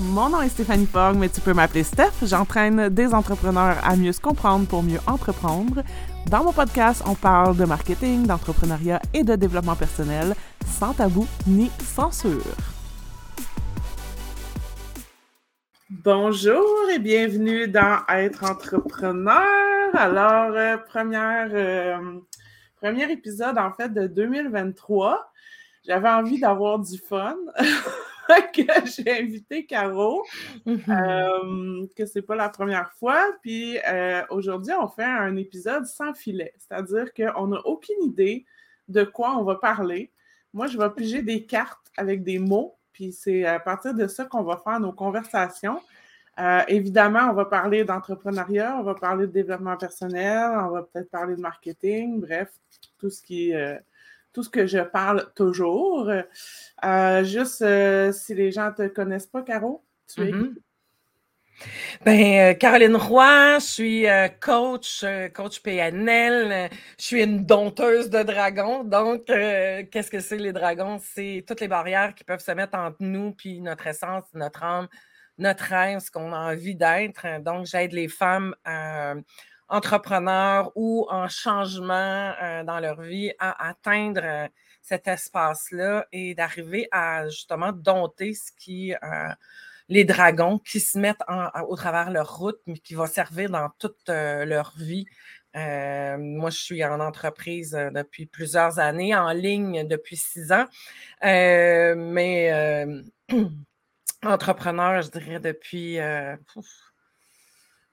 Mon nom est Stéphanie Fogg, mais tu peux m'appeler Steph. J'entraîne des entrepreneurs à mieux se comprendre pour mieux entreprendre. Dans mon podcast, on parle de marketing, d'entrepreneuriat et de développement personnel, sans tabou ni censure. Bonjour et bienvenue dans Être entrepreneur. Alors, euh, euh, premier épisode en fait de 2023. J'avais envie d'avoir du fun. que j'ai invité Caro, mm-hmm. euh, que c'est pas la première fois. Puis euh, aujourd'hui, on fait un épisode sans filet, c'est-à-dire qu'on n'a aucune idée de quoi on va parler. Moi, je vais piger des cartes avec des mots, puis c'est à partir de ça qu'on va faire nos conversations. Euh, évidemment, on va parler d'entrepreneuriat, on va parler de développement personnel, on va peut-être parler de marketing, bref, tout ce qui est tout ce que je parle toujours. Euh, juste euh, si les gens ne te connaissent pas, Caro, tu es mm-hmm. Ben, euh, Caroline Roy, je suis coach, coach PNL. Je suis une dompteuse de dragons. Donc, qu'est-ce que c'est les dragons? C'est toutes les barrières qui peuvent se mettre entre nous, puis notre essence, notre âme, notre rêve, ce qu'on a envie d'être. Donc, j'aide les femmes à entrepreneurs ou en changement euh, dans leur vie à atteindre euh, cet espace-là et d'arriver à justement dompter ce qui euh, les dragons qui se mettent au travers leur route, mais qui va servir dans toute leur vie. moi, je suis en entreprise depuis plusieurs années, en ligne depuis six ans, mais entrepreneur, je dirais, depuis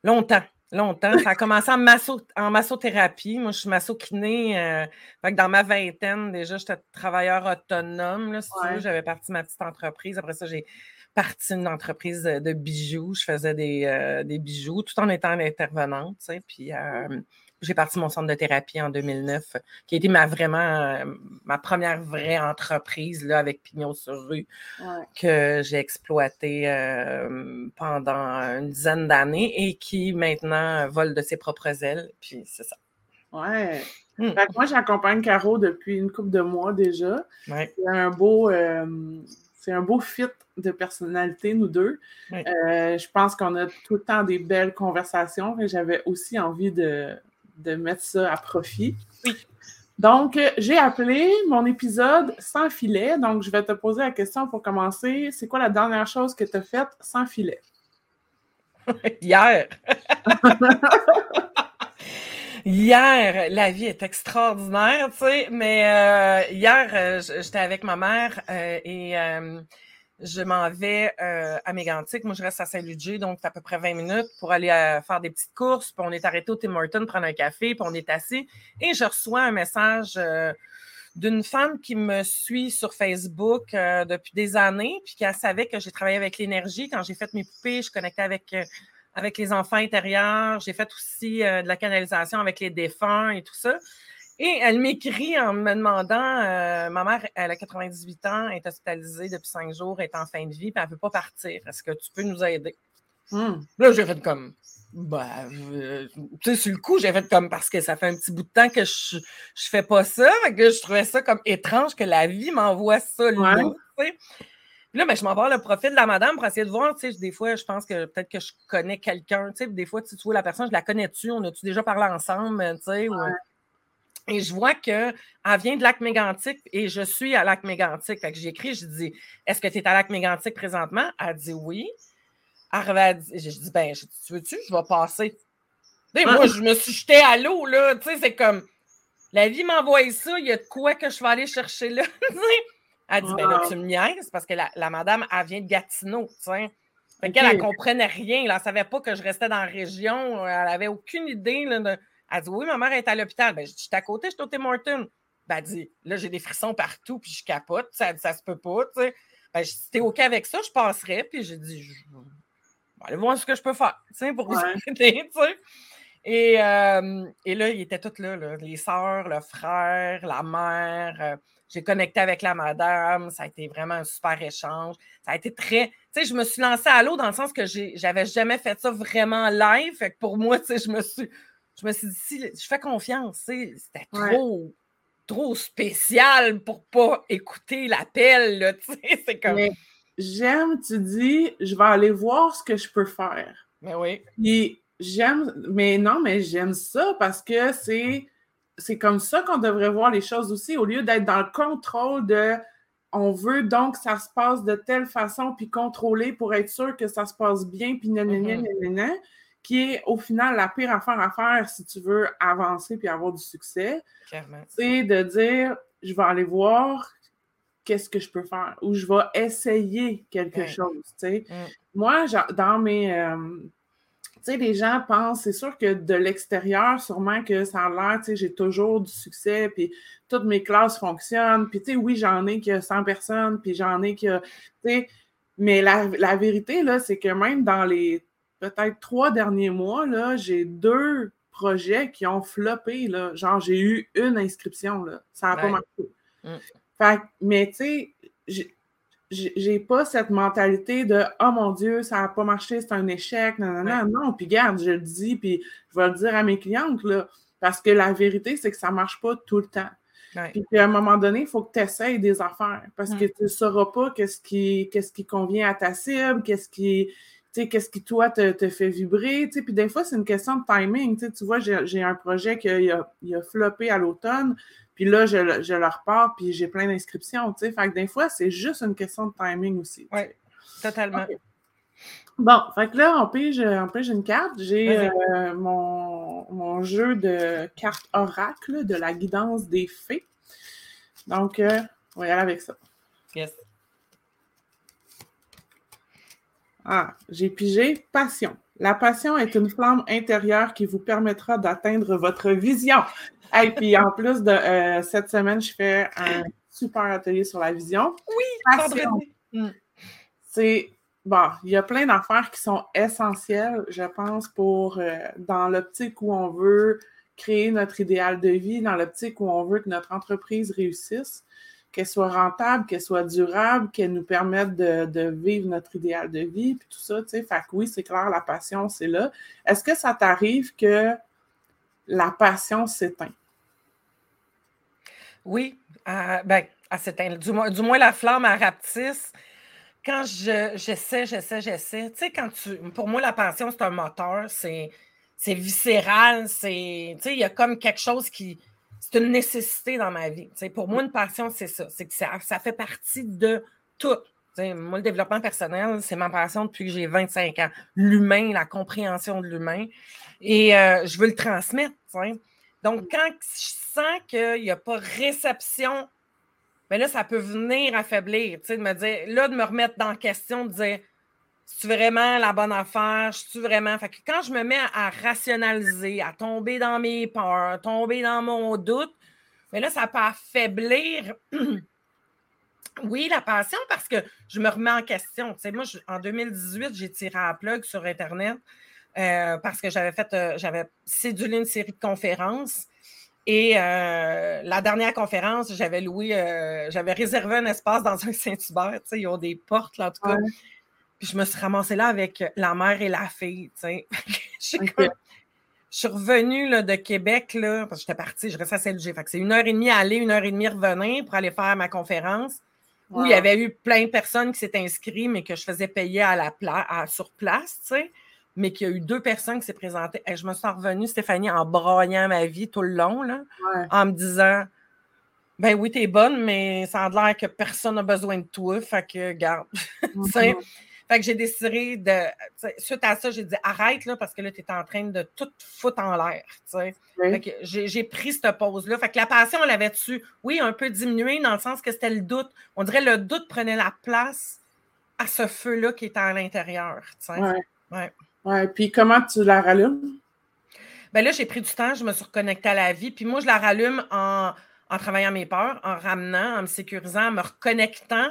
longtemps. Longtemps. Ça a commencé en, masso, en massothérapie. Moi, je suis massokinée. Euh, dans ma vingtaine, déjà, j'étais travailleur autonome. J'avais parti ma petite entreprise. Après ça, j'ai parti une entreprise de bijoux. Je faisais des, euh, des bijoux tout en étant intervenante. Puis euh, j'ai parti mon centre de thérapie en 2009, qui a été ma vraiment euh, ma première vraie entreprise là, avec Pignon sur rue que j'ai exploité euh, pendant une dizaine d'années et qui maintenant vole de ses propres ailes. Puis c'est ça. Ouais. Hmm. moi, j'accompagne Caro depuis une couple de mois déjà. C'est un beau. Euh, c'est un beau fit de personnalité, nous deux. je pense qu'on a tout le temps des belles conversations et j'avais aussi envie de, de mettre ça à profit. Oui. Donc, j'ai appelé mon épisode sans filet. Donc, je vais te poser la question pour commencer. C'est quoi la dernière chose que tu as faite sans filet? Hier. Hier, la vie est extraordinaire, tu sais, mais euh, hier, euh, j'étais avec ma mère euh, et je m'en vais euh, à Mégantic. Moi, je reste à Saint-Ludger, donc c'est à peu près 20 minutes pour aller euh, faire des petites courses. Puis on est arrêté au Tim Hortons prendre un café, puis on est assis. Et je reçois un message euh, d'une femme qui me suit sur Facebook depuis des années, puis qui savait que j'ai travaillé avec l'énergie. Quand j'ai fait mes poupées, je connectais avec, avec les enfants intérieurs. J'ai fait aussi de la canalisation avec les défunts et tout ça. Et elle m'écrit en me demandant euh, Ma mère, elle a 98 ans, est hospitalisée depuis cinq jours, est en fin de vie, puis elle ne veut pas partir. Est-ce que tu peux nous aider? Hmm. Là, j'ai fait comme. Bah, tu sais, sur le coup, j'ai fait comme parce que ça fait un petit bout de temps que je ne fais pas ça, que je trouvais ça comme étrange que la vie m'envoie ça là. là, ben, je m'envoie le profil de la madame pour essayer de voir. Tu sais, des fois, je pense que peut-être que je connais quelqu'un. Tu sais, des fois, tu vois la personne, je la connais-tu? On a-tu déjà parlé ensemble? Tu sais, et je vois qu'elle vient de lac mégantic et je suis à lac mégantic. Fait que j'ai écrit, je dis Est-ce que tu es à lac mégantic présentement? Elle dit oui. Elle je dis Ben, tu veux-tu? Je vais passer. moi, je me suis jetée à l'eau, là. Tu sais, c'est comme la vie m'envoie ça, il y a de quoi que je vais aller chercher là. elle dit Ben là, tu me niaises parce que la, madame, elle vient de Gatineau, tu sais. Fait qu'elle, ne comprenait rien. Elle ne savait pas que je restais dans la région. Elle n'avait aucune idée là, de elle dit Oui, ma mère est à l'hôpital. Ben, je dis, à côté, je suis au Tim Hortons. Ben, elle dit Là, j'ai des frissons partout, puis je capote. Ça, ça se peut pas. Tu sais. Ben, si t'es OK avec ça, je passerai. Puis j'ai dit Je aller voir ce que je peux faire tu sais, pour vous aider. Tu sais. Et, euh, et, là, ils étaient tous là, là, les sœurs, le frère, la mère. Euh, j'ai connecté avec la madame. Ça a été vraiment un super échange. Ça a été très. Tu sais, je me suis lancée à l'eau dans le sens que j'avais jamais fait ça vraiment live. Fait que pour moi, tu sais, je me suis je me suis dit, si je fais confiance, c'était trop, trop spécial pour pas écouter l'appel. C'est comme. j'aime, tu dis, je vais aller voir ce que je peux faire. Mais oui. Puis j'aime, mais non, mais j'aime ça parce que c'est, c'est comme ça qu'on devrait voir les choses aussi, au lieu d'être dans le contrôle de on veut donc que ça se passe de telle façon, puis contrôler pour être sûr que ça se passe bien, puis nanana, nanana, qui est au final la pire affaire à faire si tu veux avancer puis avoir du succès. C'est de dire, je vais aller voir qu'est-ce que je peux faire ou je vais essayer quelque chose. Mm. Moi, dans mes. Euh, tu sais, les gens pensent, c'est sûr que de l'extérieur, sûrement que ça a l'air, tu sais, j'ai toujours du succès, puis toutes mes classes fonctionnent, puis tu sais, oui, j'en ai que 100 personnes, puis j'en ai que, tu sais, mais la, la vérité, là, c'est que même dans les peut-être trois derniers mois, là, j'ai deux projets qui ont floppé, là. Genre, j'ai eu une inscription, là. Ça n'a pas marché. Mm. Fait, mais tu sais, j'ai pas cette mentalité de Oh mon Dieu, ça n'a pas marché, c'est un échec. Non, non, non. Puis garde, je le dis, puis je vais le dire à mes clientes, là, parce que la vérité, c'est que ça ne marche pas tout le temps. Puis à un moment donné, il faut que tu essayes des affaires parce que tu ne sauras pas qu'est-ce qui, qu'est-ce qui convient à ta cible, qu'est-ce qui, qu'est-ce qui, toi, te, te fait vibrer? Puis des fois, c'est une question de timing. Tu vois, j'ai un projet qui a, il a floppé à l'automne. Puis là, je, je le repars, puis j'ai plein d'inscriptions, tu sais. Fait que des fois, c'est juste une question de timing aussi. Oui, totalement. Bon, fait que là, on pige, on pige une carte. J'ai euh, mon, mon, jeu de cartes oracle de la guidance des fées. Donc, euh, on va y aller avec ça. Yes. Ah, j'ai pigé passion. La passion est une flamme intérieure qui vous permettra d'atteindre votre vision. Et puis en plus de euh, cette semaine, je fais un super atelier sur la vision. Oui, mm. C'est bon, il y a plein d'affaires qui sont essentielles, je pense, pour euh, dans l'optique où on veut créer notre idéal de vie, dans l'optique où on veut que notre entreprise réussisse, qu'elle soit rentable, qu'elle soit durable, qu'elle nous permette de, vivre notre idéal de vie, puis tout ça, tu sais. Fait que oui, c'est clair, la passion, c'est là. Est-ce que ça t'arrive que la passion s'éteint? Oui, ben, à s'éteindre. Du, moins, du moins, la flamme à rapetisse. Quand je, j'essaie, j'essaie, j'essaie. Tu sais, quand tu. Pour moi, la passion, c'est un moteur. C'est, c'est viscéral. C'est. Tu sais, il y a comme quelque chose qui. C'est une nécessité dans ma vie. Pour moi, une passion, c'est ça. C'est que ça, ça fait partie de tout. Moi, le développement personnel, c'est ma passion depuis que j'ai 25 ans. L'humain, la compréhension de l'humain. Et euh, je veux le transmettre. Donc, quand je sens qu'il n'y a pas réception, mais ben là, ça peut venir affaiblir, de me dire, là, de me remettre dans la question, de dire, c'est vraiment la bonne affaire? Je suis vraiment. Quand je me mets à, rationaliser, à tomber dans mes peurs, tomber dans mon doute, mais là, ça peut affaiblir, oui, la passion, parce que je me remets en question. Tu sais, moi, en 2018, j'ai tiré à plug sur Internet. Euh, parce que j'avais fait, euh, j'avais cédulé une série de conférences. Et euh, la dernière conférence, j'avais loué, j'avais réservé un espace dans un Saint-Hubert. Ils ont des portes, là, en tout cas. Puis je me suis ramassée là avec la mère et la fille. je, suis revenue là, de Québec, là, parce que j'étais partie, je restais à Saint-Luger. c'est une heure et demie aller, une heure et demie revenir pour aller faire ma conférence. Où il y avait eu plein de personnes qui s'étaient inscrites, mais que je faisais payer à la à, sur place. tu sais mais qu'il y a eu deux personnes qui s'est présentées. Et je me suis revenue, Stéphanie, en broyant ma vie tout le long, là, en me disant Ben oui, t'es bonne, mais ça a l'air que personne n'a besoin de toi. Fait que, garde. Mm-hmm. Fait que j'ai décidé de. Suite à ça, j'ai dit arrête là, parce que là, tu es en train de tout foutre en l'air. que J'ai pris cette pause-là. Fait que la passion, elle avait-tu, oui, un peu diminué dans le sens que c'était le doute. On dirait que le doute prenait la place à ce feu-là qui était à l'intérieur. Ouais. Ouais. Ouais, puis comment tu la rallumes? Ben là, j'ai pris du temps, je me suis reconnectée à la vie. Puis moi, je la rallume en, travaillant mes peurs, en ramenant, en me sécurisant, en me reconnectant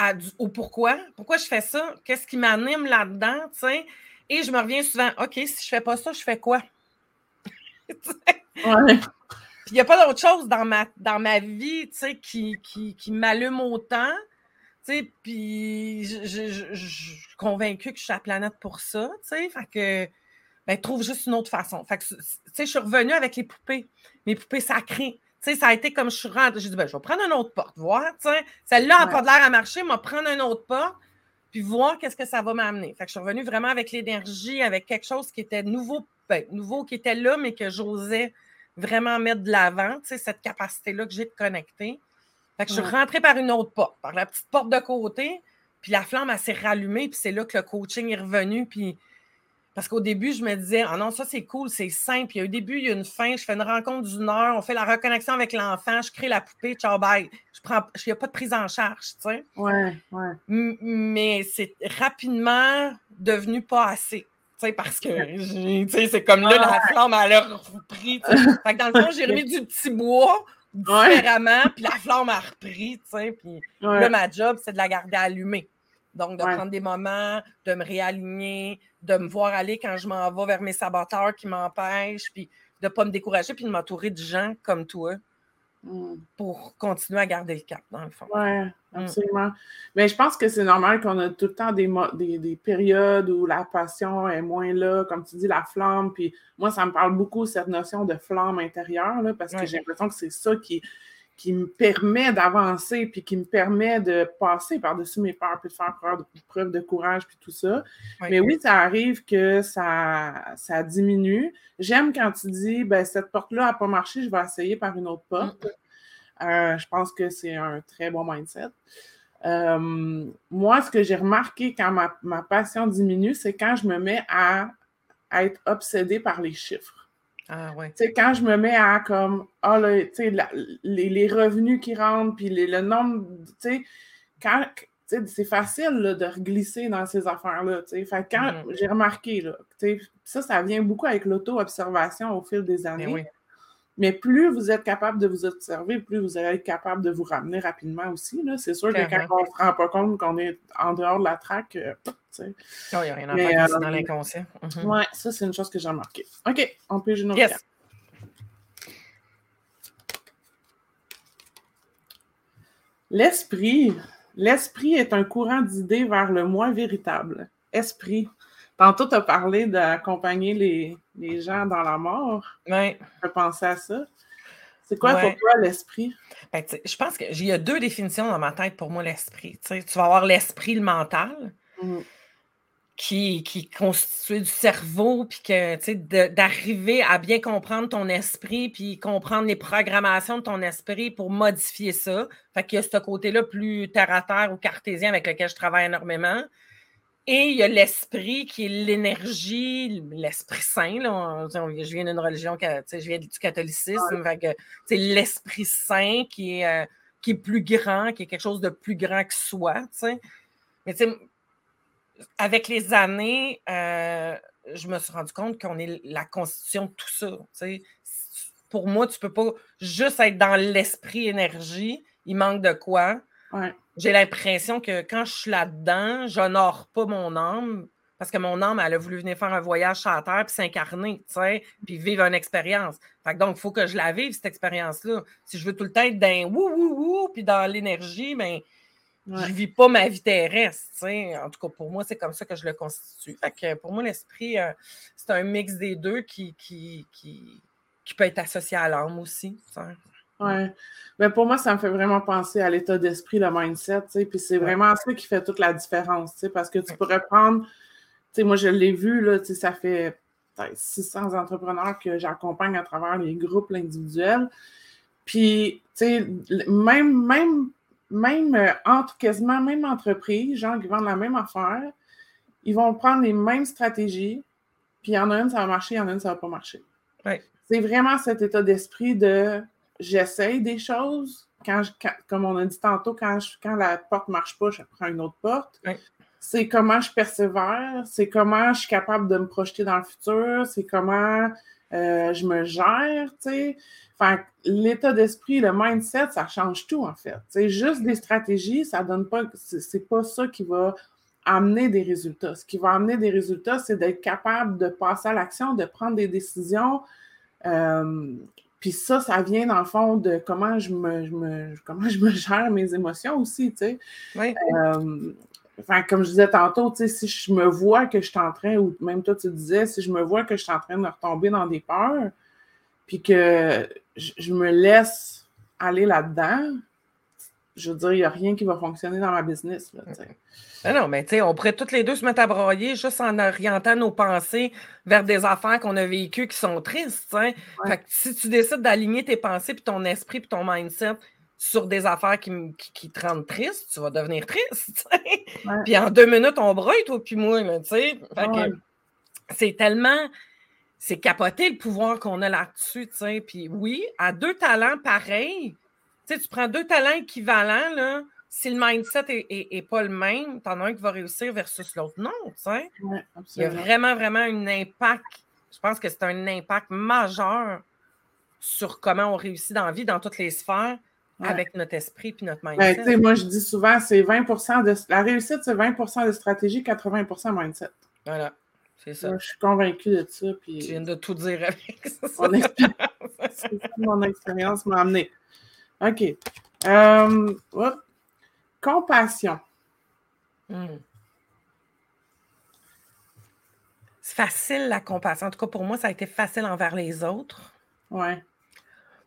à au pourquoi. Pourquoi je fais ça? Qu'est-ce qui m'anime là-dedans? Et je me reviens souvent, OK, si je ne fais pas ça, je fais quoi? ouais. Puis il n'y a pas d'autre chose dans ma, dans ma vie qui, qui, qui m'allume autant puis je, suis convaincue que je suis à la planète pour ça, tu sais, fait que, ben, trouve juste une autre façon. Fait que, tu sais, je suis revenue avec les poupées, mes poupées sacrées, sais, ça a été comme je suis rentrée. J'ai dit, ben, je vais prendre une autre porte, voir. Celle-là n'a pas l'air à marcher, mais prendre une autre porte, puis voir qu'est-ce que ça va m'amener. Fait que je suis revenue vraiment avec l'énergie, avec quelque chose qui était nouveau, ben, nouveau, qui était là, mais que j'osais vraiment mettre de l'avant, tu sais, cette capacité-là que j'ai de connecter. Fait que je suis rentrée par une autre porte, par la petite porte de côté, puis la flamme, elle s'est rallumée, puis c'est là que le coaching est revenu, puis parce qu'au début, je me disais, ah non, ça c'est cool, c'est simple. Il y a un début, il y a une fin, je fais une rencontre d'une heure, on fait la reconnexion avec l'enfant, je crée la poupée, ciao, bye. Je prends, il n'y a pas de prise en charge, tu sais. Ouais, ouais. Mais c'est rapidement devenu pas assez. Tu sais, parce que c'est comme là, la flamme, elle a repris. Fait que dans le fond, j'ai remis du petit bois différemment, puis la flamme a repris, tu sais. Puis là, ma job, c'est de la garder allumée. Donc, de prendre des moments, de me réaligner, de me voir aller quand je m'en vais vers mes saboteurs qui m'empêchent, puis de ne pas me décourager, puis de m'entourer de gens comme toi mm. pour continuer à garder le cap, dans le fond. Oui, mm. absolument. Mais je pense que c'est normal qu'on a tout le temps des, des, périodes où la passion est moins là, comme tu dis, la flamme. Puis moi, ça me parle beaucoup, cette notion de flamme intérieure, là, parce que j'ai l'impression que c'est ça qui qui me permet d'avancer, puis qui me permet de passer par-dessus mes peurs, puis de faire preuve de, courage, puis tout ça. Mais oui, ça arrive que ça, ça diminue. J'aime quand tu dis, ben, cette porte-là n'a pas marché, je vais essayer par une autre porte. Mm. Euh, je pense que c'est un très bon mindset. Euh, moi, ce que j'ai remarqué quand ma, ma passion diminue, c'est quand je me mets à, à être obsédée par les chiffres. Ah, quand je me mets à comme, ah, les, revenus qui rentrent, puis le nombre, tu sais, c'est facile de glisser dans ces affaires-là. Fait quand mm-hmm. j'ai remarqué, là, ça, ça vient beaucoup avec l'auto-observation au fil des ben années. Mais plus vous êtes capable de vous observer, plus vous allez être capable de vous ramener rapidement aussi. C'est sûr que quand on ne se rend pas compte qu'on est en dehors de la traque, euh, il n'y a rien à faire dans euh, l'inconscient. Mhm. Oui, ça, c'est une chose que j'ai remarqué. OK, on peut jouer yes. L'esprit. L'esprit est un courant d'idées vers le moi véritable. Esprit. Tantôt, tu as parlé d'accompagner les, gens dans la mort. Oui. Je penser à ça. C'est quoi pour toi l'esprit? Ben, je pense qu'il y a deux définitions dans ma tête pour moi, l'esprit. Tu vas avoir l'esprit, le mental, mmh. Qui, qui est constitué du cerveau, puis que d'arriver à bien comprendre ton esprit, puis comprendre les programmations de ton esprit pour modifier ça. Fait qu'il y a ce côté-là plus terre à terre ou cartésien avec lequel je travaille énormément. Et il y a l'esprit qui est l'énergie, l'esprit saint. je viens d'une religion, je viens du catholicisme. C'est l'esprit saint qui est, euh, qui est plus grand, qui est quelque chose de plus grand que soi. Mais avec les années, euh, je me suis rendu compte qu'on est la constitution de tout ça. Pour moi, tu ne peux pas juste être dans l'esprit énergie. Il manque de quoi? J'ai l'impression que quand je suis là-dedans, j'honore pas mon âme parce que mon âme, elle a voulu venir faire un voyage sur la Terre puis s'incarner, tu sais, puis vivre une expérience. Fait donc, il faut que je la vive, cette expérience-là. Si je veux tout le temps être dans wou wou wou puis dans l'énergie, ben, je ne vis pas ma vie terrestre. En tout cas, pour moi, c'est comme ça que je le constitue. Fait que pour moi, l'esprit, euh, c'est un mix des deux qui, qui, qui, qui peut être associé à l'âme aussi. Oui. Mais pour moi, ça me fait vraiment penser à l'état d'esprit, le mindset, tu sais, puis c'est vraiment ça qui fait toute la différence, tu sais, parce que tu pourrais prendre, tu sais, moi, je l'ai vu, là, tu sais, ça fait 600 entrepreneurs que j'accompagne à travers les groupes individuels, puis, tu sais, même, même, même euh, entre, quasiment même entreprise, gens qui vendent la même affaire, ils vont prendre les mêmes stratégies, puis il y en a une, ça va marcher, il y en a une, ça va pas marcher. C'est vraiment cet état d'esprit de j'essaye des choses. Quand, comme on a dit tantôt, quand, quand la porte ne marche pas, je prends une autre porte. C'est comment je persévère, c'est comment je suis capable de me projeter dans le futur, c'est comment euh, je me gère, tu sais. Enfin, l'état d'esprit, le mindset, ça change tout, en fait. C'est juste des stratégies, ça donne pas, c'est pas ça qui va amener des résultats. Ce qui va amener des résultats, c'est d'être capable de passer à l'action, de prendre des décisions, euh, puis ça, ça vient dans le fond de comment je me, comment je me gère mes émotions aussi, tu sais. Oui. Euh, enfin, comme je disais tantôt, si je me vois que je suis en train, ou même toi tu disais, si je me vois que je suis en train de retomber dans des peurs, puis que je, me laisse aller là-dedans, je veux dire, il n'y a rien qui va fonctionner dans ma business. Là, ben non, mais tu sais, on pourrait toutes les deux se mettre à broyer juste en orientant nos pensées vers des affaires qu'on a vécues qui sont tristes. Fait que si tu décides d'aligner tes pensées, puis ton esprit, puis ton mindset sur des affaires qui, qui, te rendent triste, tu vas devenir triste. Puis en deux minutes, on broye, toi, puis moi. tu sais. C'est tellement. C'est capoter le pouvoir qu'on a là-dessus. Puis oui, à deux talents pareils, tu prends deux talents équivalents, là, si le mindset n'est pas le même, t'en as un qui va réussir versus l'autre. Non, tu sais. Il y a vraiment, vraiment un impact. Je pense que c'est un impact majeur sur comment on réussit dans la vie, dans toutes les sphères, avec notre esprit et notre ben, mindset. moi, je dis souvent, c'est 20% de. La réussite, c'est 20% de stratégie, 80% mindset. Voilà. C'est ça. je suis convaincue de ça. Puis... Tu viens de tout dire avec ça. Mon, expérience m'a amené. OK. Euh, Compassion. Hmm. C'est facile la compassion. En tout cas, pour moi, ça a été facile envers les autres. Ouais.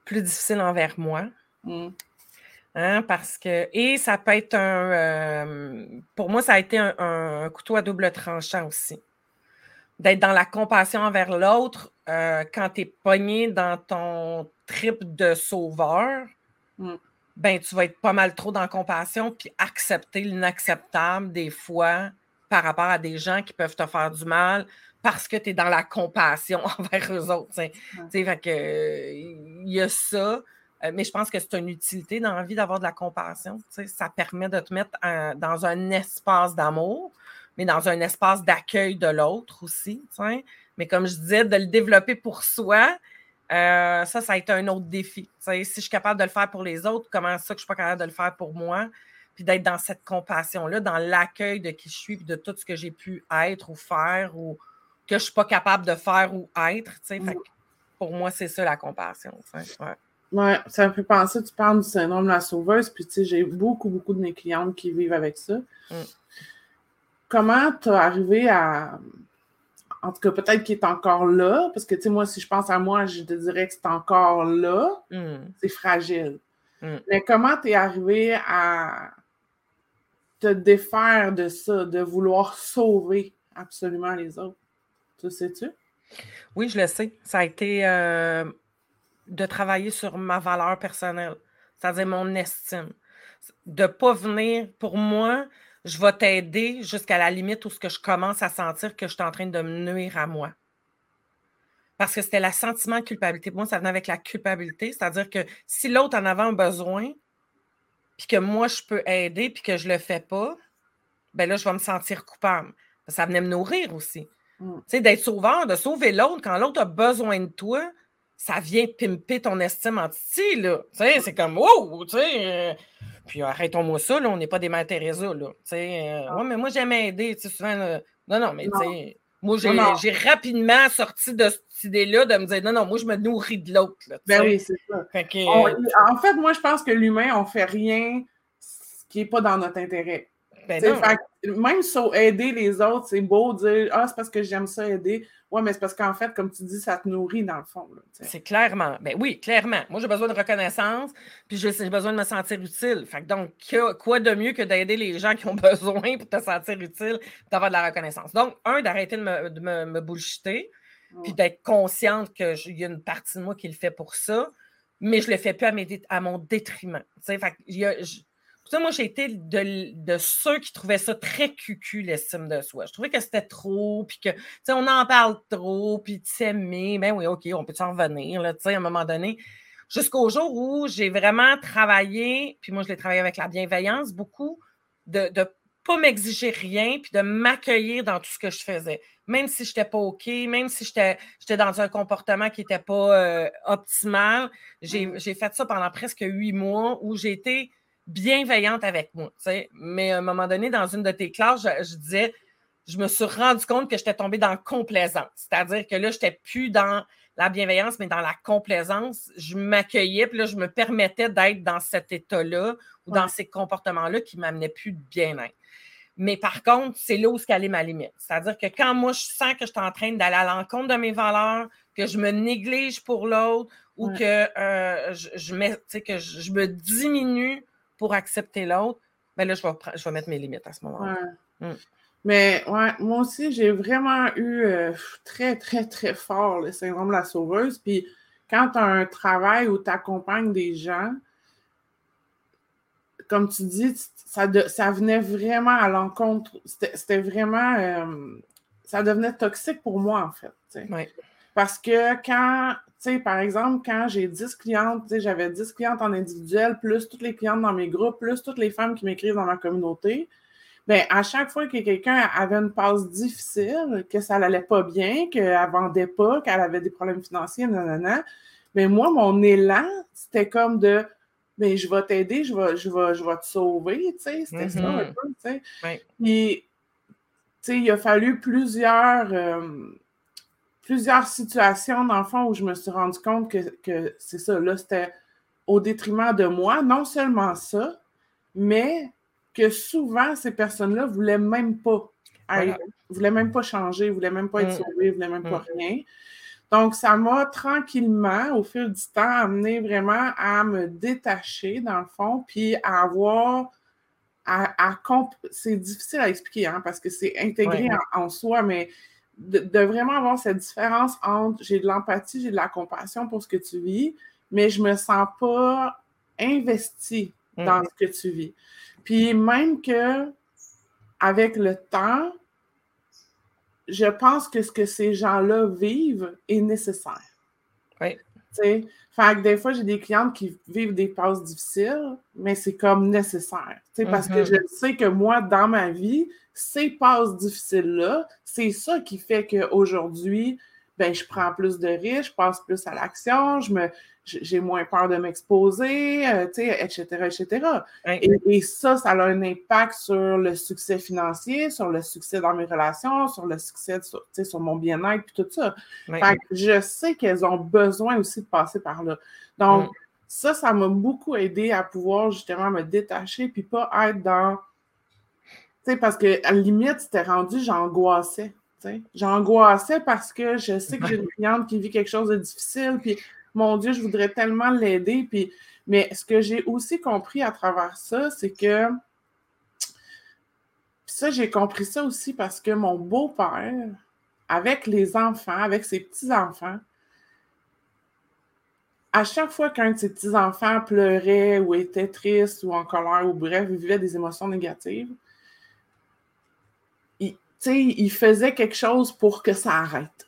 Plus difficile envers moi. Hmm. Hein, parce que. Et ça peut être un. Euh, pour moi, ça a été un, couteau à double tranchant aussi. D'être dans la compassion envers l'autre euh, quand tu es pogné dans ton trip de sauveur. Hmm ben, tu vas être pas mal trop dans la compassion puis accepter l'inacceptable des fois par rapport à des gens qui peuvent te faire du mal parce que tu es dans la compassion envers eux autres. Fait que, il y a ça. Euh, mais je pense que c'est une utilité dans la vie d'avoir de la compassion. Ça permet de te mettre dans un espace d'amour, mais dans un espace d'accueil de l'autre aussi. Mais comme je disais, de le développer pour soi, euh, ça, ça a été un autre défi. si je suis capable de le faire pour les autres, comment ça que je ne suis pas capable de le faire pour moi? Puis d'être dans cette compassion-là, dans l'accueil de qui je suis, de tout ce que j'ai pu être ou faire ou que je ne suis pas capable de faire ou être. Pour moi, c'est ça la compassion. Ouais. Ça me fait penser, tu parles du syndrome de la sauveuse, puis j'ai beaucoup, beaucoup de mes clientes qui vivent avec ça. Mm. Comment tu as arrivé à, en tout cas, peut-être qu'il est encore là, parce que, tu sais, moi, si je pense à moi, je te dirais que c'est encore là. Hmm. C'est fragile. Hmm. Mais comment tu es arrivé à te défaire de ça, de vouloir sauver absolument les autres? Tu sais-tu? Oui, je le sais. Ça a été euh, de travailler sur ma valeur personnelle, c'est-à-dire mon estime. De ne pas venir, pour moi, je vais t'aider jusqu'à la limite où ce que je commence à sentir que je suis en train de me nuire à moi. Parce que c'était le sentiment de culpabilité. Pour moi, ça venait avec la culpabilité. C'est-à-dire que si l'autre en avait un besoin, puis que moi, je peux aider, puis que je ne le fais pas, ben là, je vais me sentir coupable. Ça venait me nourrir aussi. Mm. Tu sais, d'être sauveur, de sauver l'autre, quand l'autre a besoin de toi, ça vient pimper ton estime en titi, là. Tu sais, c'est comme, wow, tu sais, euh, puis arrêtons-moi ça, là, on n'est pas des mères Teresa, là. Euh, ah. mais moi, j'aime aider, tu sais, souvent, non, non, mais tu sais, moi, j'ai rapidement sorti de cette idée-là de me dire, non, non, moi, je me nourris de l'autre, Ben oui, c'est ça. en fait, moi, je pense que l'humain, on fait rien qui n'est pas dans notre intérêt. Ben même sur aider les autres, c'est beau dire Ah, c'est parce que j'aime ça aider. Ouais, mais c'est parce qu'en fait, comme tu dis, ça te nourrit dans le fond. C'est clairement. Ben oui, clairement. Moi, j'ai besoin de reconnaissance, puis j'ai besoin de me sentir utile. Fait donc, quoi de mieux que d'aider les gens qui ont besoin pour te sentir utile, d'avoir de la reconnaissance? Donc, un, d'arrêter de me, de me, bullshiter, puis d'être consciente qu'il y a une partie de moi qui le fait pour ça, mais je le fais plus à, à mon détriment. Fait y a, moi, j'ai été de, ceux qui trouvaient ça très cucu, l'estime de soi. Je trouvais que c'était trop, puis que, tu sais, on en parle trop, puis tu s'aimer. Ben oui, OK, on peut s'en revenir, là, tu sais, à un moment donné. Jusqu'au jour où j'ai vraiment travaillé, puis moi, je l'ai travaillé avec la bienveillance beaucoup, de ne pas m'exiger rien, puis de m'accueillir dans tout ce que je faisais. Même si je n'étais pas OK, même si j'étais dans un comportement qui n'était pas euh, optimal. Mmh. J'ai fait ça pendant presque huit mois où j'ai été bienveillante avec moi. Mais à un moment donné, dans une de tes classes, je, disais, je me suis rendu compte que j'étais tombée dans complaisance. C'est-à-dire que là, je n'étais plus dans la bienveillance, mais dans la complaisance. Je m'accueillais, puis là, je me permettais d'être dans cet état-là ou dans ces comportements-là qui ne m'amenaient plus de bien-être. Mais par contre, c'est là où est ma limite. C'est-à-dire que quand moi, je sens que je suis en train d'aller à l'encontre de mes valeurs, que je me néglige pour l'autre ou que, euh, je, mets, que je, me diminue pour accepter l'autre, ben là, je vais, je vais mettre mes limites à ce moment-là. Mm. Mais ouais, moi aussi, j'ai vraiment eu euh, très, très, très fort le syndrome de la sauveuse. Puis quand tu as un travail où tu accompagnes des gens, comme tu dis, ça, ça venait vraiment à l'encontre. C'était vraiment. Euh, ça devenait toxique pour moi, en fait. Parce que quand, tu sais, par exemple, quand j'ai 10 clientes, j'avais 10 clientes en individuel, plus toutes les clientes dans mes groupes, plus toutes les femmes qui m'écrivent dans ma communauté, bien, à chaque fois que quelqu'un avait une passe difficile, que ça n'allait pas bien, qu'elle ne vendait pas, qu'elle avait des problèmes financiers, nanana, mais moi, mon élan, c'était comme de mais je vais t'aider, je vais, je, vais, je vais te sauver, tu sais, c'était ça un mm-hmm. peu, tu sais. Puis, tu sais, il a fallu plusieurs, euh, plusieurs situations, dans le fond, où je me suis rendu compte que, que c'est ça, là, c'était au détriment de moi. Non seulement ça, mais que souvent, ces personnes-là ne voulaient même pas voulaient même pas changer, ne voulaient même pas être mm. sauvées, ne voulaient même pas mm. rien. Donc, ça m'a tranquillement, au fil du temps, amené vraiment à me détacher, dans le fond, puis à avoir. À, c'est difficile à expliquer, hein, parce que c'est intégré en, soi, mais de, vraiment avoir cette différence entre j'ai de l'empathie, j'ai de la compassion pour ce que tu vis, mais je me sens pas investie dans mm. ce que tu vis. Puis même que avec le temps, je pense que ce que ces gens-là vivent est nécessaire. Oui. Fait que des fois, j'ai des clientes qui vivent des passes difficiles, mais c'est comme nécessaire. Parce que mm-hmm. je sais que moi, dans ma vie, ces passes difficiles-là, c'est ça qui fait qu'aujourd'hui, ben, je prends plus de risques, je passe plus à l'action, je me, j'ai moins peur de m'exposer, euh, etc., etc. Et, ça, ça a un impact sur le succès financier, sur le succès dans mes relations, sur le succès sur, sur mon bien-être, puis tout ça. je sais qu'elles ont besoin aussi de passer par là. Donc, mm. ça, ça m'a beaucoup aidé à pouvoir justement me détacher, puis pas être dans... Sais, parce que à la limite, c'était rendu, j'angoissais. J'angoissais parce que je sais que j'ai une cliente qui vit quelque chose de difficile, puis mon Dieu, je voudrais tellement l'aider. Puis, mais ce que j'ai aussi compris à travers ça, c'est que ça, j'ai compris ça aussi parce que mon beau-père, avec les enfants, avec ses petits-enfants, à chaque fois qu'un de ses petits-enfants pleurait ou était triste ou en colère ou bref, vivait des émotions négatives, il, il faisait quelque chose pour que ça arrête.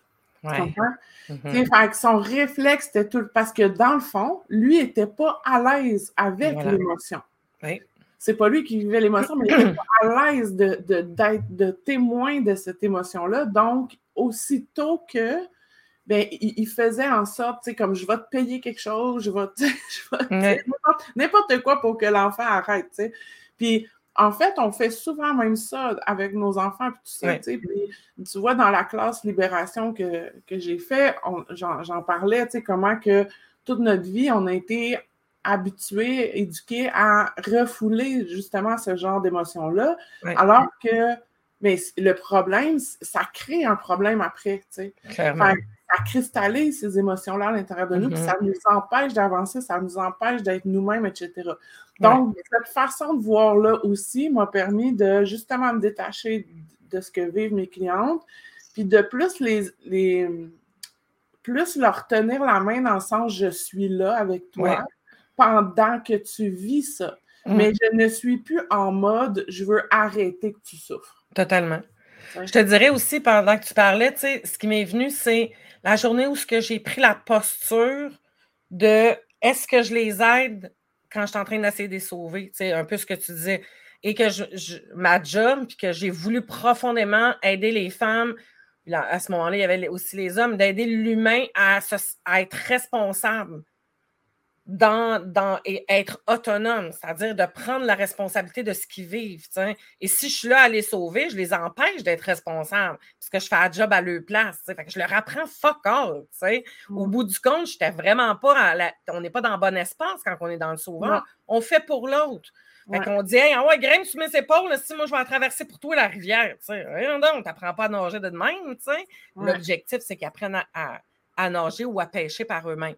Mm-hmm. son réflexe, c'était tout. Parce que dans le fond, lui n'était pas à l'aise avec l'émotion. C'est pas lui qui vivait l'émotion, mais il était pas à l'aise de, d'être de, témoin de cette émotion-là. Donc, aussitôt que ben, il, faisait en sorte, tu sais, comme je vais te payer quelque chose, je vais, je n'importe quoi pour que l'enfant arrête, tu sais. Puis en fait, on fait souvent même ça avec nos enfants et tout ça. Tu vois, dans la classe Libération que, j'ai fait, j'en parlais, tu sais, comment que toute notre vie, on a été habitués, éduqués à refouler justement ce genre d'émotions-là, alors que mais le problème, ça crée un problème après, tu sais ça cristallise ces émotions-là à l'intérieur de nous, puis mm-hmm. ça nous empêche d'avancer, ça nous empêche d'être nous-mêmes, etc. Donc, cette façon de voir-là aussi m'a permis de justement me détacher de ce que vivent mes clientes, puis de plus les, les plus leur tenir la main dans le sens je suis là avec toi pendant que tu vis ça. Mm. Mais je ne suis plus en mode je veux arrêter que tu souffres. Totalement. Je te dirais aussi, pendant que tu parlais, tu sais, ce qui m'est venu, c'est la journée où j'ai pris la posture de est-ce que je les aide quand je suis en train d'essayer de les sauver, sais, un peu ce que tu disais, et que je, ma job, puis que j'ai voulu profondément aider les femmes, à ce moment-là, il y avait aussi les hommes, d'aider l'humain à être responsable dans, dans, et être autonome, c'est-à-dire de prendre la responsabilité de ce qu'ils vivent. Et si je suis là à les sauver, je les empêche d'être responsables parce que je fais un job à leur place. Fait que je leur apprends fuck all. Au bout du compte, je n'étais vraiment pas on n'est pas dans le bon espace quand on est dans le sauveur. On fait pour l'autre. Fait qu'on dit, hey, ah ouais, grimpe sur mes épaules, si moi je vais en traverser pour toi la rivière. Tu sais, non, t'apprends pas à nager de même. L'objectif, c'est qu'ils apprennent à, à, nager ou à pêcher par eux-mêmes.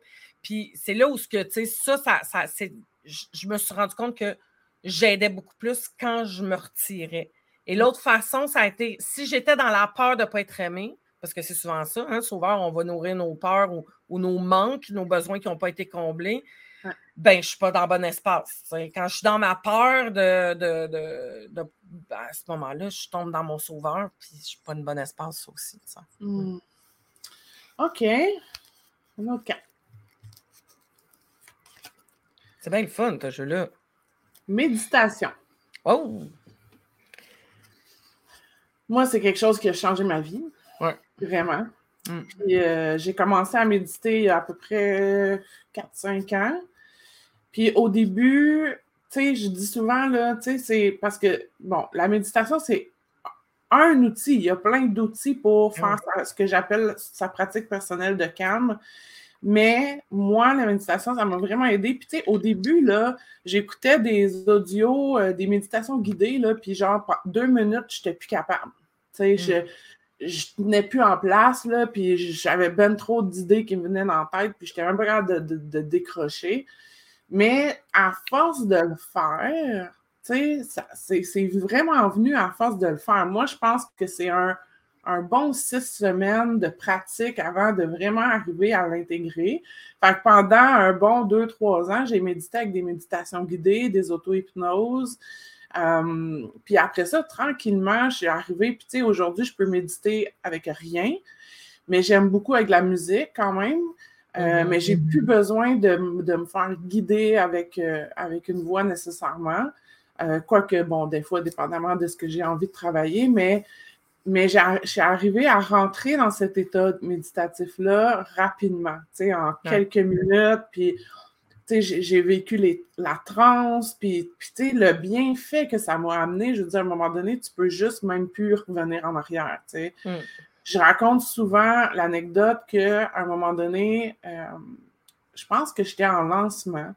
Puis c'est là où ce que, tu sais, ça, ça, ça c'est, je me suis rendu compte que j'aidais beaucoup plus quand je me retirais. Et l'autre façon, ça a été, si j'étais dans la peur de ne pas être aimé, parce que c'est souvent ça, hein, souvent on va nourrir nos peurs ou, nos manques, nos besoins qui n'ont pas été comblés, ben je ne suis pas dans le bon espace. Quand je suis dans ma peur de, de, ben, à ce moment-là, je tombe dans mon sauveur, puis je ne suis pas dans le bon espace aussi. Ça. Hmm. OK. OK. C'est bien le fun, ce jeu-là. Méditation. Oh! Moi, c'est quelque chose qui a changé ma vie. Ouais. Vraiment. Mm. Euh, j'ai commencé à méditer il y a à peu près 4-5 ans. Puis au début, tu sais, je dis souvent, là, tu sais, c'est parce que, bon, la méditation, c'est un outil. Il y a plein d'outils pour faire ce que j'appelle sa pratique personnelle de calme. Mais moi, la méditation, ça m'a vraiment aidé. Puis, tu sais, au début, là, j'écoutais des audios, euh, des méditations guidées, là, puis genre, deux minutes, je n'étais plus capable. Tu sais, je, mm. je tenais plus en place, là, puis j'avais ben trop d'idées qui me venaient dans la tête, puis j'étais un peu capable de, décrocher. Mais à force de le faire, tu sais, c'est vraiment venu à force de le faire. Moi, je pense que c'est un un bon six semaines de pratique avant de vraiment arriver à l'intégrer. Fait que pendant un bon deux, trois ans, j'ai médité avec des méditations guidées, des auto-hypnoses. Euh, puis après ça, tranquillement, je suis arrivée. Puis tu sais, aujourd'hui, je peux méditer avec rien, mais j'aime beaucoup avec la musique quand même. Euh, mhm. Mais j'ai plus besoin de, me faire guider avec, euh, avec une voix nécessairement. quoique, bon, des fois, dépendamment de ce que j'ai envie de travailler, mais mais j'ai arrivé à rentrer dans cet état méditatif-là rapidement, tu sais, en quelques minutes, puis j'ai vécu les, la transe, puis, tu sais, le bienfait que ça m'a amené, je veux dire, à un moment donné, tu peux juste même plus revenir en arrière, tu sais. Mm. Je raconte souvent l'anecdote qu'à un moment donné, euh, je pense que j'étais en lancement,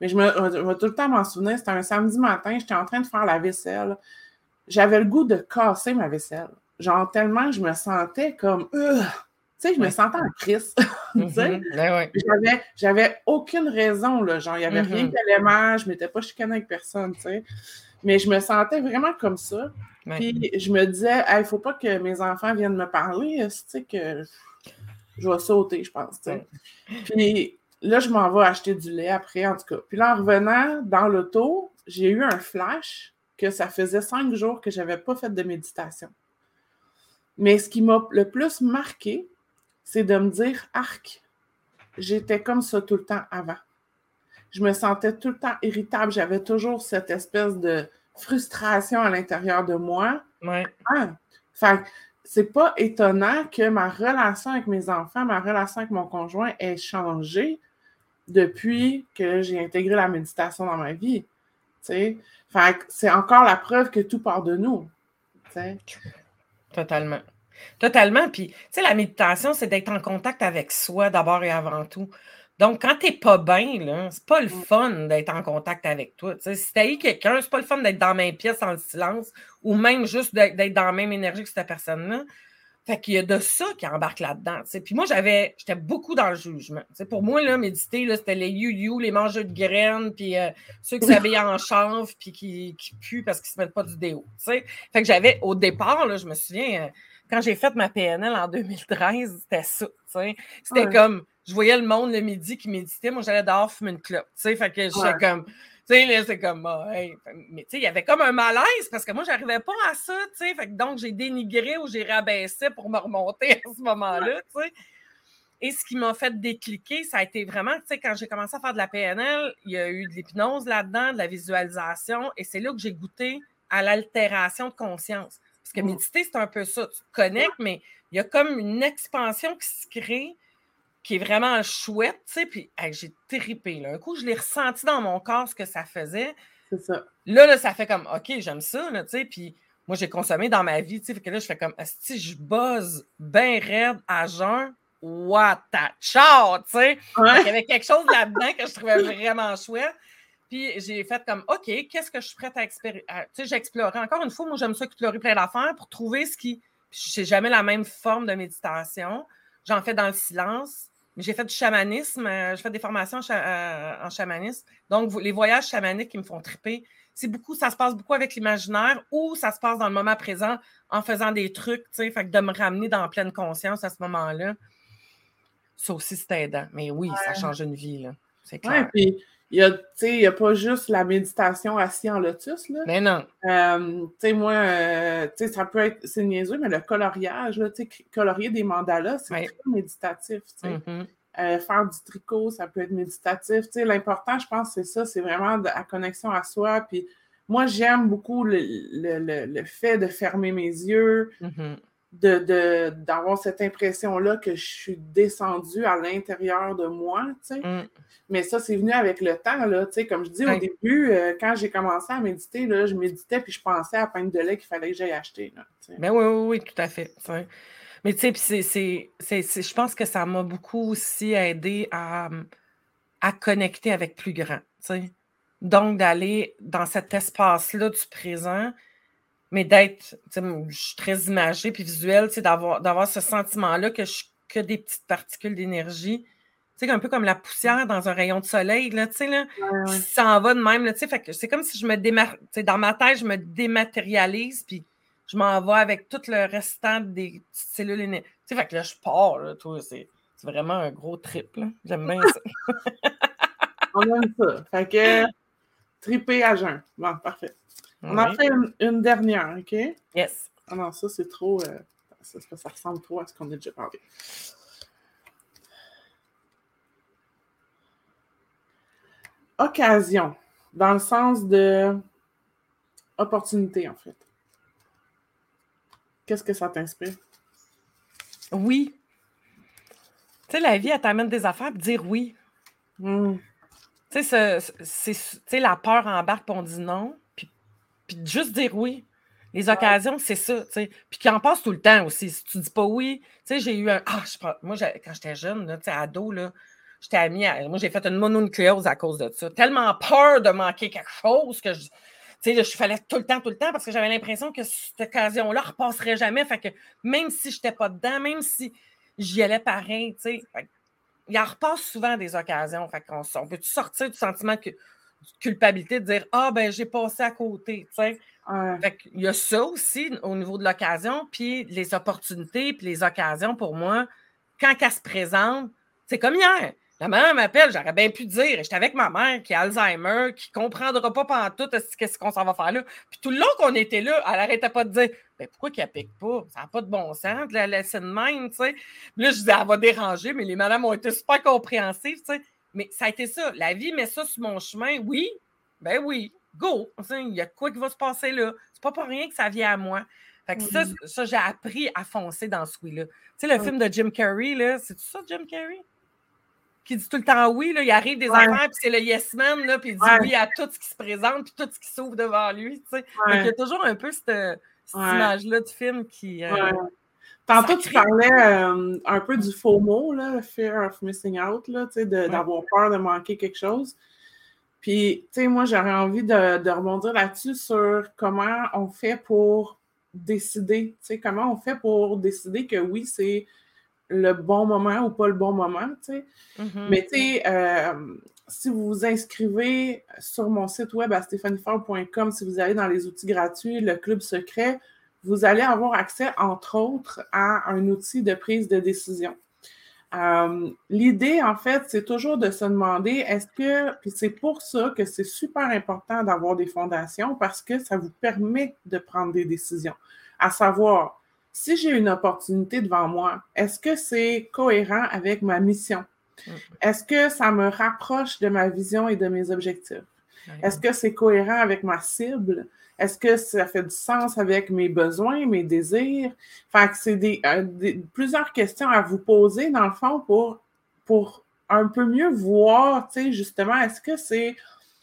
mais je me, je me tout le temps m'en souvenir, c'était un samedi matin, j'étais en train de faire la vaisselle. J'avais le goût de casser ma vaisselle genre tellement je me sentais comme tu sais, je me sentais en crise. Mm-hmm. J'avais, j'avais aucune raison, là. Genre, il n'y avait rien qui allait mal, je ne m'étais pas chicanée avec personne, tu sais. Mais je me sentais vraiment comme ça. Puis je me disais, il ne faut pas que mes enfants viennent me parler, tu sais, que je vais sauter, je pense, tu sais. Puis là, je m'en vais acheter du lait après, en tout cas. Puis là, en revenant dans l'auto, j'ai eu un flash que ça faisait cinq jours que je n'avais pas fait de méditation. Mais ce qui m'a le plus marqué, c'est de me dire, arc, j'étais comme ça tout le temps avant. Je me sentais tout le temps irritable. J'avais toujours cette espèce de frustration à l'intérieur de moi. Ouais. Ah, c'est pas étonnant que ma relation avec mes enfants, ma relation avec mon conjoint ait changé depuis que j'ai intégré la méditation dans ma vie. c'est encore la preuve que tout part de nous. Totalement. Totalement. Puis, tu sais, la méditation, c'est d'être en contact avec soi d'abord et avant tout. Donc, quand tu n'es pas bien, c'est pas le mm. fun d'être en contact avec toi. sais, si tu as eu quelqu'un, c'est pas le fun d'être dans la même pièce en silence ou même juste d'être dans la même énergie que cette personne-là. Fait qu'il y a de ça qui embarque là-dedans. Puis moi, j'avais, j'étais beaucoup dans le jugement. pour moi, là, méditer, là, c'était les you-you, les mangeurs de graines, puis euh, ceux qui s'habillent en chanvre, puis qui, qui puent parce qu'ils ne se mettent pas du déo. Fait que j'avais, au départ, là, je me souviens, euh, quand j'ai fait ma PNL en 2013, c'était ça. C'était comme, je voyais le monde le midi qui méditait, moi j'allais dehors fumer une clope. Fait que j'étais comme, tu sais, c'est comme, ah, mais tu sais, il y avait comme un malaise parce que moi, j'arrivais pas à ça, tu sais. Fait que donc, j'ai dénigré ou j'ai rabaissé pour me remonter à ce moment-là, tu sais. Et ce qui m'a fait décliquer, ça a été vraiment, tu sais, quand j'ai commencé à faire de la PNL, il y a eu de l'hypnose là-dedans, de la visualisation, et c'est là que j'ai goûté à l'altération de conscience. Parce que méditer, c'est un peu ça. Tu te connectes, mais il y a comme une expansion qui se crée qui est vraiment chouette, tu sais, puis j'ai tripé. Là. Un coup, je l'ai ressenti dans mon corps ce que ça faisait. C'est ça. Là, là, ça fait comme, OK, j'aime ça, tu sais, puis moi, j'ai consommé dans ma vie, tu sais, que là, je fais comme, si je buzz bien raide à jeun, what a ciao, tu sais? Il y avait quelque chose là-dedans que je trouvais vraiment chouette. Puis j'ai fait comme, OK, qu'est-ce que je suis prête à expérimenter? Tu sais, j'explorais. Encore une fois, moi, j'aime ça explorer plein d'affaires pour trouver ce qui. Je jamais la même forme de méditation. J'en fais dans le silence. J'ai fait du chamanisme, euh, je fais des formations euh, en chamanisme. Donc, les voyages chamaniques qui me font triper, c'est beaucoup, ça se passe beaucoup avec l'imaginaire ou ça se passe dans le moment présent en faisant des trucs, tu sais, fait que de me ramener dans pleine conscience à ce moment-là, ça aussi, c'est aidant. Mais oui, ça change une vie, là. C'est clair. puis il n'y a, pas juste la méditation assis en lotus. Là. Mais non. Euh, tu sais, moi, euh, ça peut être, c'est niaiseux, mais le coloriage, là, colorier des mandalas, c'est très méditatif. Mm-hmm. Euh, faire du tricot, ça peut être méditatif. L'important, je pense, c'est ça, c'est vraiment la connexion à soi. Puis moi, j'aime beaucoup le, le, fait de fermer mes yeux, mm-hmm de, d'avoir cette impression-là que je suis descendue à l'intérieur de moi, tu sais. Mm. Mais ça, c'est venu avec le temps, là, tu sais. Comme je dis au début, euh, quand j'ai commencé à méditer, là, je méditais puis je pensais à peine de lait qu'il fallait que j'aille acheter, là, Ben oui, oui, oui, tout à fait. Mais tu sais, c'est, je pense que ça m'a beaucoup aussi aidé à, à connecter avec plus grand, tu sais. Donc, d'aller dans cet espace-là du présent, mais d'être, je suis très imagée puis visuelle, d'avoir, d'avoir ce sentiment-là que je suis que des petites particules d'énergie. Tu sais, un peu comme la poussière dans un rayon de soleil, là, tu sais, là, ça en va de même, tu sais, fait que c'est comme si je me démar... dans ma tête, je me dématérialise, puis je m'en vais avec tout le restant des cellules énergétiques. Tu sais, fait que là, je pars, là, toi, c'est, vraiment un gros trip, là. J'aime bien ça. On aime ça. Fait que, triper à jeun. Bon, parfait. On en fait une, dernière, OK? Yes. Ah non, ça, c'est trop. Euh, ça, ça, ressemble trop à ce qu'on a déjà parlé. Occasion, dans le sens de opportunité, en fait. Qu'est-ce que ça t'inspire? Oui. Tu sais, la vie, elle t'amène des affaires, pour dire oui. Hmm. Tu sais, la peur embarque, on dit non puis juste dire oui. Les occasions, c'est ça, tu sais. Puis qui en passe tout le temps aussi. Si tu dis pas oui, tu sais, j'ai eu un. Ah, je Moi, quand j'étais jeune, tu sais, ado, là, j'étais amie à... Moi, j'ai fait une mononucléose à cause de ça. Tellement peur de manquer quelque chose que je. Tu sais, je fallait tout le temps, tout le temps, parce que j'avais l'impression que cette occasion-là ne repasserait jamais. Fait que même si je n'étais pas dedans, même si j'y allais pareil, tu sais, il en repasse souvent des occasions. Fait qu'on on peut sortir du sentiment que culpabilité de dire Ah, ben, j'ai passé à côté. il y a ça aussi au niveau de l'occasion, puis les opportunités, puis les occasions pour moi, quand elles se présentent, c'est comme hier. La mère m'appelle, j'aurais bien pu dire, j'étais avec ma mère qui a Alzheimer, qui ne comprendra pas pendant tout ce qu'on s'en va faire là? Puis tout le long qu'on était là, elle n'arrêtait pas de dire ben pourquoi qu'elle pique pas? Ça n'a pas de bon sens de la laisser de même, tu sais. là, je disais, elle va déranger, mais les madames ont été super compréhensives, tu sais. Mais ça a été ça. La vie met ça sur mon chemin. Oui, ben oui, go. Il y a quoi qui va se passer là? C'est pas pour rien que ça vient à moi. Fait que ça, ça j'ai appris à foncer dans ce oui-là. Tu sais, le film de Jim Carrey, là, c'est tout ça, Jim Carrey? Qui dit tout le temps oui, là, il arrive des affaires, puis c'est le yes man, là, puis il dit oui à tout ce qui se présente, puis tout ce qui s'ouvre devant lui. Tu sais. il y a toujours un peu cette, image-là du film qui. Euh, Tantôt, tu parlais euh, un peu du faux mot, là, fear of missing out, d'avoir peur de manquer quelque chose. Puis, tu sais, moi, j'aurais envie de, de rebondir là-dessus sur comment on fait pour décider, tu sais, comment on fait pour décider que oui, c'est le bon moment ou pas le bon moment, tu sais. Mm-hmm. Mais, tu sais, euh, si vous vous inscrivez sur mon site web à stéphaniefort.com, si vous allez dans les outils gratuits, le club secret, vous allez avoir accès, entre autres, à un outil de prise de décision. Euh, l'idée, en fait, c'est toujours de se demander, est-ce que, puis c'est pour ça que c'est super important d'avoir des fondations parce que ça vous permet de prendre des décisions. À savoir, si j'ai une opportunité devant moi, est-ce que c'est cohérent avec ma mission? Mm-hmm. Est-ce que ça me rapproche de ma vision et de mes objectifs? Est-ce que c'est cohérent avec ma cible? Est-ce que ça fait du sens avec mes besoins, mes désirs? Fait que c'est euh, des, plusieurs questions à vous poser, dans le fond, pour, pour un peu mieux voir, tu sais, justement, est-ce que c'est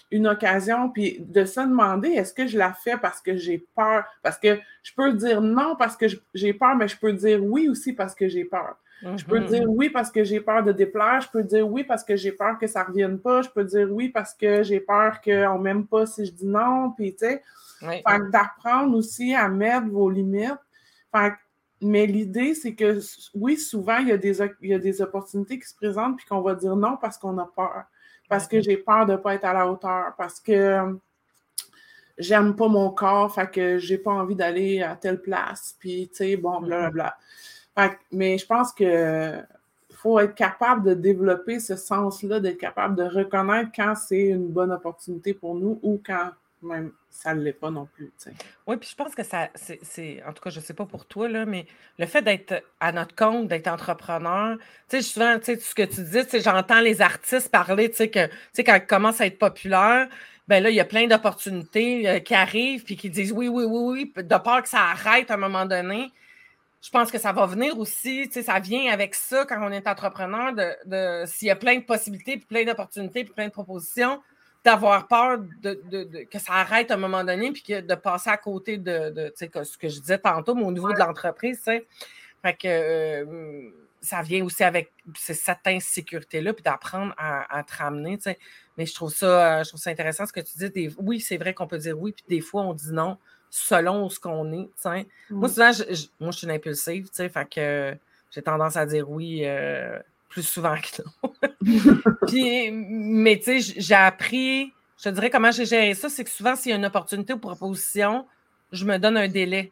une occasion, puis de se demander, est-ce que je la fais parce que j'ai peur? Parce que je peux dire non parce que j'ai peur, mais je peux dire oui aussi parce que j'ai peur. Je peux Mhm. dire oui parce que j'ai peur de déplaire. Je peux dire oui parce que j'ai peur que ça ne revienne pas. Je peux dire oui parce que j'ai peur qu'on ne m'aime pas si je dis non. Puis, tu sais, Oui. fait que d'apprendre aussi à mettre vos limites. Fait que- mais l'idée, c'est que oui, souvent, il y, a des, o- il y a des opportunités qui se présentent puis qu'on va dire non parce qu'on a peur. Parce que j'ai peur de ne pas être à la hauteur. Parce que j'aime pas mon corps. Fait que j'ai pas envie d'aller à telle place. Puis, tu sais, bon, blablabla. Fait que- mais je pense que faut être capable de développer ce sens-là, d'être capable de reconnaître quand c'est une bonne opportunité pour nous ou quand même ça ne l'est pas non plus. Oui, puis je pense que ça, c'est, en tout cas, je ne sais pas pour toi, là, mais le fait d'être à notre compte, d'être entrepreneur, tu sais, souvent, tu sais, ce que tu dis, tu sais, j'entends les artistes parler, tu sais, que, quand ils commencent à être populaires, ben là, il y a plein d'opportunités euh, qui arrivent, puis qui disent oui, oui, oui, oui, de peur que ça arrête à un moment donné. Je pense que ça va venir aussi, tu sais, ça vient avec ça quand on est entrepreneur, de- s'il y a plein de possibilités, puis plein d'opportunités, puis plein de propositions, d'avoir peur de, de- de- que ça arrête à un moment donné, puis que de passer à côté de, de tu sais, que ce que je disais tantôt, mais au niveau de l'entreprise. Fait que euh, ça vient aussi avec cette insécurité-là, puis d'apprendre à, à te ramener, tu sais. Mais je trouve ça, euh, je trouve ça intéressant ce que tu dis. Des- oui, c'est vrai qu'on peut dire oui, puis des fois, on dit non selon ce qu'on est, tu sais. Moi, Mm. souvent, je, je- moi, je suis une impulsive, tu sais, fait que j'ai tendance à dire oui euh, plus souvent que non. Puis, mais tu sais, j'ai appris, je te dirais comment j'ai géré ça, c'est que souvent, s'il y a une opportunité ou proposition, je me donne un délai.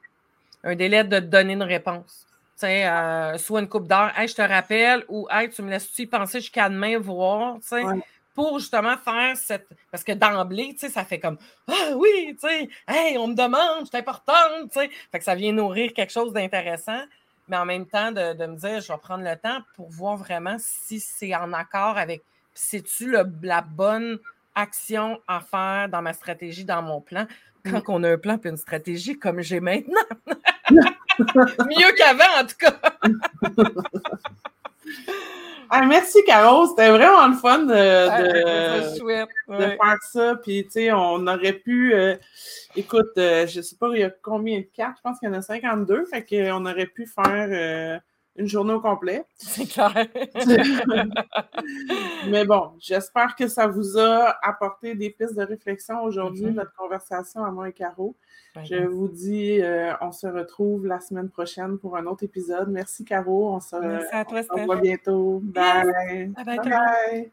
Un délai de donner une réponse. Tu sais, euh, soit une coupe d'heure, hey, je te rappelle, ou hey, tu me laisses-tu y penser jusqu'à demain voir, tu sais, Ouais. pour justement faire cette. Parce que d'emblée, tu sais, ça fait comme Ah oui, tu sais, hey, on me demande, c'est important, tu sais. Fait que ça vient nourrir quelque chose d'intéressant, mais en même temps, de, de me dire, je vais prendre le temps pour voir vraiment si c'est en accord avec. C'est-tu la bonne action à faire dans ma stratégie, dans mon plan? Quand on a un plan et une stratégie comme j'ai maintenant? Mieux qu'avant, en tout cas. Ah, merci, Caro. C'était vraiment le fun de, de- chouette. de ouais. faire ça. Puis, tu sais, on aurait pu. euh, écoute, euh, je sais pas, il y a combien de cartes? Je pense qu'il y en a 52. Fait qu'on aurait pu faire euh, une journée au complet. C'est clair. Mais bon, j'espère que ça vous a apporté des pistes de réflexion aujourd'hui, Mhm. notre conversation à moi et Caro. Ben, Je vous dis, euh, on se retrouve la semaine prochaine pour un autre épisode. Merci, Caro. On se, Merci à toi, on se Steph. revoit bientôt. Bye. Bye.